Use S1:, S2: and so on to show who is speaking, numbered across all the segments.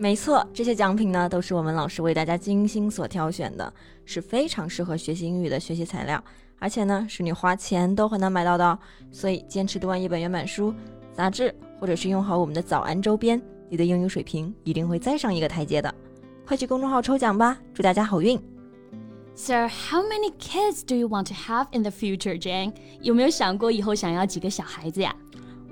S1: 没错，这些奖品呢都是我们老师为大家精心所挑选的，是非常适合学习英语的学习材料，而且呢是你花钱都很难买到的。所以坚持读完一本原版书、杂志，或者是用好我们的早安周边，你的英语水平一定会再上一个台阶的。快去公众号抽奖吧，祝大家好运
S2: ！So how many kids do you want to have in the future, Jane？有没有想过以后想要几个小孩子呀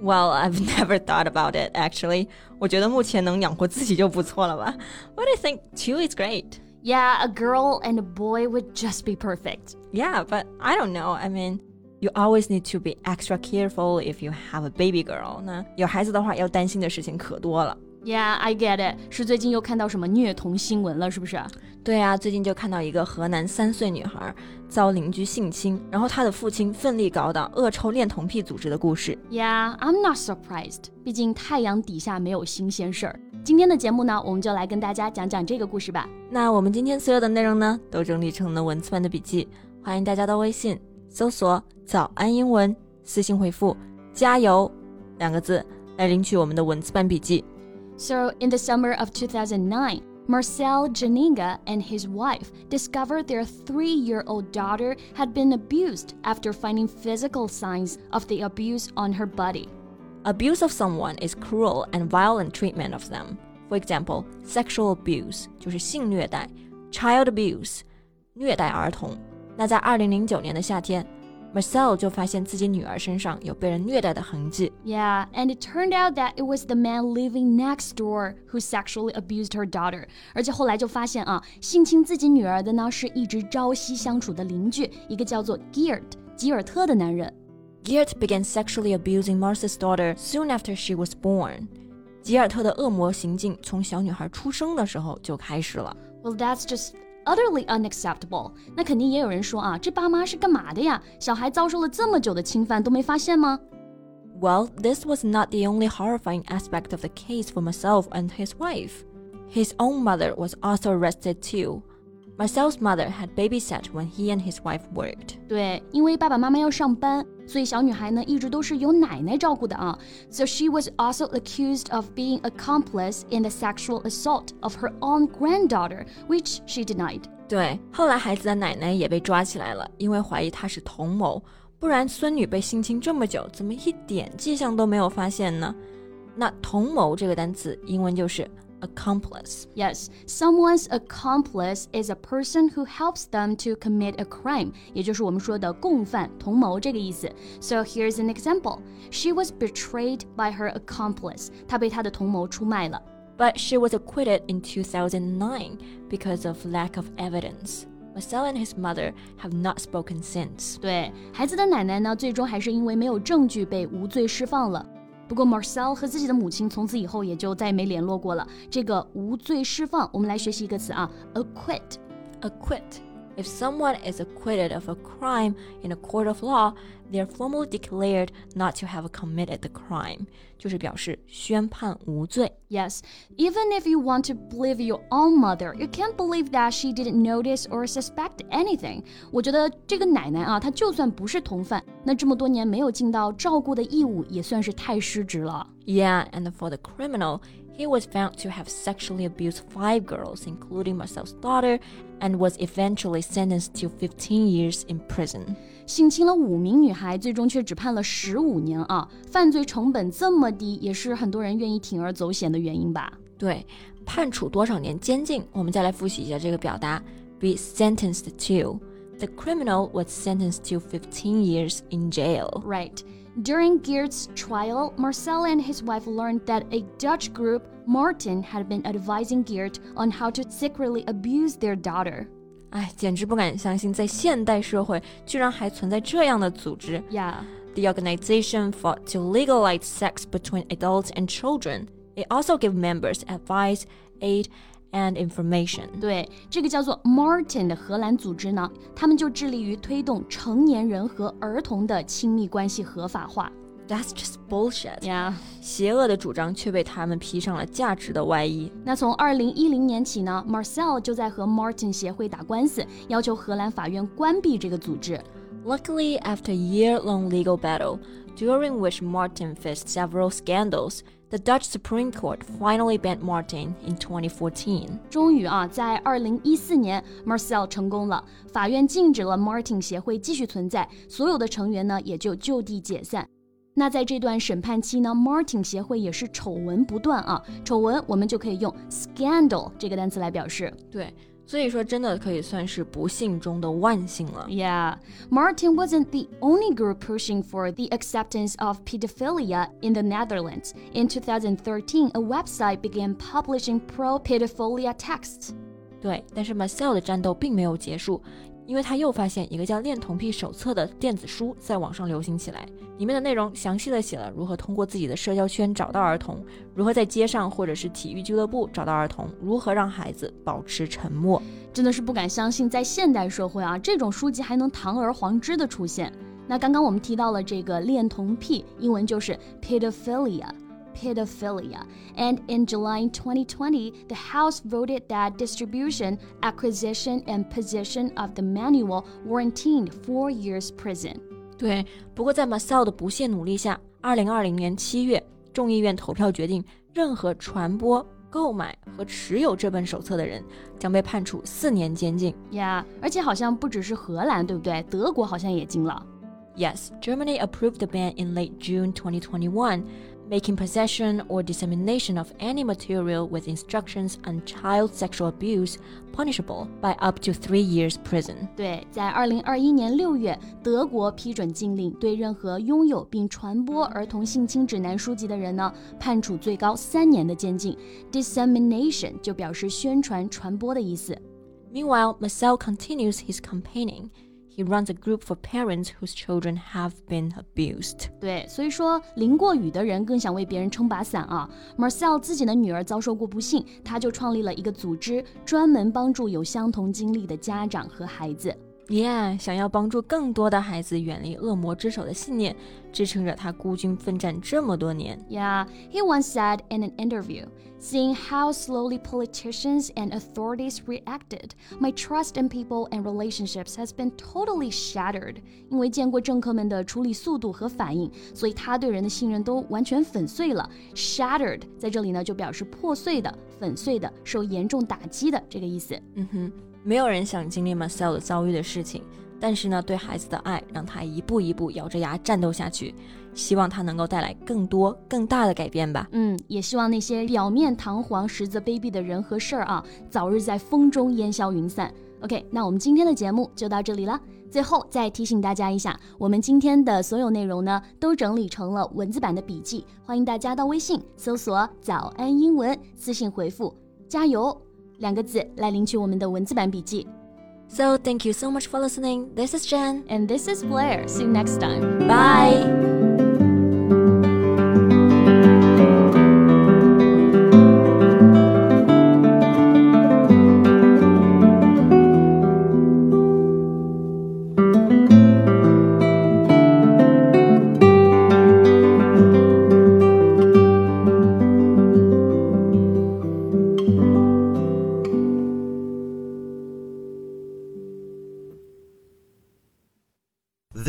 S1: ？Well, I've never thought about it actually. 我觉得目前能养活自己就不错了吧。But I think two is great.
S2: Yeah, a girl and a boy would just be perfect.
S1: Yeah, but I don't know. I mean, you always need to be extra careful if you have a baby girl. 那有孩子的话，要担心的事情可多了。
S2: Yeah, I get it. 是最近又看到什么虐童新闻了，是不是？
S1: 对啊，最近就看到一个河南三岁女孩遭邻居性侵，然后她的父亲奋力搞倒恶臭恋童癖组织的故事。
S2: Yeah, I'm not surprised. 毕竟太阳底下没有新鲜事儿。今天的节目呢，我们就来跟大家讲讲这个故事吧。
S1: 那我们今天所有的内容呢，都整理成了文字版的笔记，欢迎大家到微信搜索“早安英文”，私信回复“加油”两个字来领取我们的文字版笔记。
S2: So, in the summer of 2009, Marcel Janinga and his wife discovered their three year old daughter had been abused after finding physical signs of the abuse on her body.
S1: Abuse of someone is cruel and violent treatment of them. For example, sexual abuse 就是性虐待，child abuse 虐待儿童。那在二零零九年的夏天。 Marcel 就发现自己女儿身上有被人虐待的痕迹。
S2: Yeah, and it turned out that it was the man living next door who sexually abused her daughter. 而且后来就发现啊，性侵自己女儿的呢是一直朝夕相处的邻居，一个叫做 Geert 吉尔特的男人。
S1: Geert began sexually abusing Marcel's daughter soon after she was born. 吉尔特的恶魔行径从小女孩出生的时候就开始了。
S2: Well, that's just utterly unacceptable。那肯定也有人说啊，这爸妈是干嘛的呀？小孩遭受了这么久的侵犯都没发现吗
S1: ？Well, this was not the only horrifying aspect of the case for Marcel and his wife. His own mother was also arrested too. Marcel's mother had babysat when he and his wife worked.
S2: 对，因为爸爸妈妈要上班。所以小女孩呢一直都是由奶奶照顾的啊。So she was also accused of being accomplice in the sexual assault of her own granddaughter, which she denied.
S1: 对，后来孩子的奶奶也被抓起来了，因为怀疑她是同谋，不然孙女被性侵这么久，怎么一点迹象都没有发现呢？那同谋这个单词英文就是 accomplice.
S2: Yes, someone's accomplice is a person who helps them to commit a crime. 也就是我们说的共犯、同谋这个意思。So here's an example. She was betrayed by her accomplice. 她被她的同谋出卖了。
S1: But she was acquitted in 2009 because of lack of evidence. Marcel and his mother have not spoken since.
S2: 对，孩子的奶奶呢，最终还是因为没有证据被无罪释放了。 不过 Marcel 和自己的母亲从此以后也就再也没联络过了。这个无罪释放，我们来学习一个词啊，acquit，acquit。
S1: acquit if someone is acquitted of a crime in a court of law, they are formally declared not to have committed the crime. 就是表示宣判无罪。
S2: Yes, even if you want to believe your own mother, you can't believe that she didn't notice or suspect anything. 我觉得这个奶奶啊，她就算不是同犯，那这么多年没有尽到照顾的义务，也算是太失职了。
S1: Yeah, and for the criminal. He was found to have sexually abused five girls, including Marcel's daughter, and was eventually sentenced to 15 years in prison.
S2: 性侵了五名女孩，最终却只判了十五年啊！犯罪成本这么低，也是很多人愿意铤而走险的原因吧？
S1: 对，判处多少年监禁？我们再来复习一下这个表达：be sentenced to。 The criminal was sentenced to 15 years in jail.
S2: Right. During Geert's trial, Marcel and his wife learned that a Dutch group, Martin, had been advising Geert on how to secretly abuse their daughter.
S1: 哎，简直不敢相信，在现代社会居然还存在这样的组织。
S2: Yeah.
S1: The organization fought to legalize sex between adults and children. It also gave members advice, aid, and information。
S2: 对，这个叫做 Martin 的荷兰组织呢，他们就致力于推动成年人和儿童的亲密关系合法化。
S1: That's just bullshit.
S2: Yeah，
S1: 邪恶的主张却被他们披上了价值的外衣。
S2: 那从二零一零年起呢，Marcel 就在和 Martin 协会打官司，要求荷兰法院关闭这个组织。
S1: Luckily, after a year-long legal battle, during which Martin faced several scandals, the Dutch Supreme Court finally banned Martin in 2014.
S2: 终于啊，在二零一四年，Marcel 成功了，法院禁止了 Martin 协会继续存在，所有的成员呢也就就地解散。那在这段审判期呢，Martin 协会也是丑闻不断啊，丑闻我们就可以用 scandal 这个单词来表示。
S1: 对， 所以说真的可以算是不幸中的万幸了。
S2: Yeah, Martin wasn't the only group pushing for the acceptance of pedophilia in the Netherlands. In 2013, a website began publishing pro pedophilia texts.
S1: 对，但是 Marcel 的战斗并没有结束， 因为他又发现一个叫《恋童癖手册》的电子书在网上流行起来，里面的内容详细的写了如何通过自己的社交圈找到儿童，如何在街上或者是体育俱乐部找到儿童，如何让孩子保持沉默。
S2: 真的是不敢相信，在现代社会啊，这种书籍还能堂而皇之的出现。那刚刚我们提到了这个恋童癖，英文就是 pedophilia。pedophilia. And in July 2020, the House voted that distribution, acquisition, and possession of the manual warranted four years prison.
S1: 对，不过在 Marcel 的不懈努力下，二零二零年七月，众议院投票决定，任何传播、购买和持有这本手册的人将被判处四年监禁。
S2: Yeah，而且好像不只是荷兰，对不对？德国好像也禁了。
S1: Yes, Germany approved the ban in late June 2021, making possession or dissemination of any material with instructions on child sexual abuse punishable by up to three years prison.
S2: 对，在二零二一年六月，德国批准禁令，对任何拥有并传播儿童性侵指南书籍的人呢，判处最高三年的监禁。Dissemination 就表示宣传、传播的意思。
S1: Meanwhile, Marcel continues his campaigning. He runs a group for parents whose children have been abused.
S2: 对，所以说淋过雨的人更想为别人撑把伞啊。Marcel 自己的女儿遭受过不幸，他就创立了一个组织，专门帮助有相同经历的家长和孩子。
S1: Yeah，想要帮助更多的孩子远离恶魔之手的信念，支撑着他孤军奋战这么多年。
S2: Yeah, he once said in an interview, seeing how slowly politicians and authorities reacted, my trust in people and relationships has been totally shattered. 因为见过政客们的处理速度和反应，所以他对人的信任都完全粉碎了。Shattered 在这里呢就表示破碎的、粉碎的、受严重打击的这个意思。
S1: 嗯哼， 没有人想经历 Marcel 的遭遇的事情，但是呢，对孩子的爱让他一步一步咬着牙战斗下去，希望他能够带来更多更大的改变吧。
S2: 嗯，也希望那些表面堂皇、实则卑鄙的人和事儿啊，早日在风中烟消云散。OK，那我们今天的节目就到这里了。最后再提醒大家一下，我们今天的所有内容呢，都整理成了文字版的笔记，欢迎大家到微信搜索“早安英文”，私信回复“加油”两个字来领取我们的文字版笔记。
S1: So thank you so much for listening. This is Jen.
S2: And this is Blair. See you next time.
S1: Bye.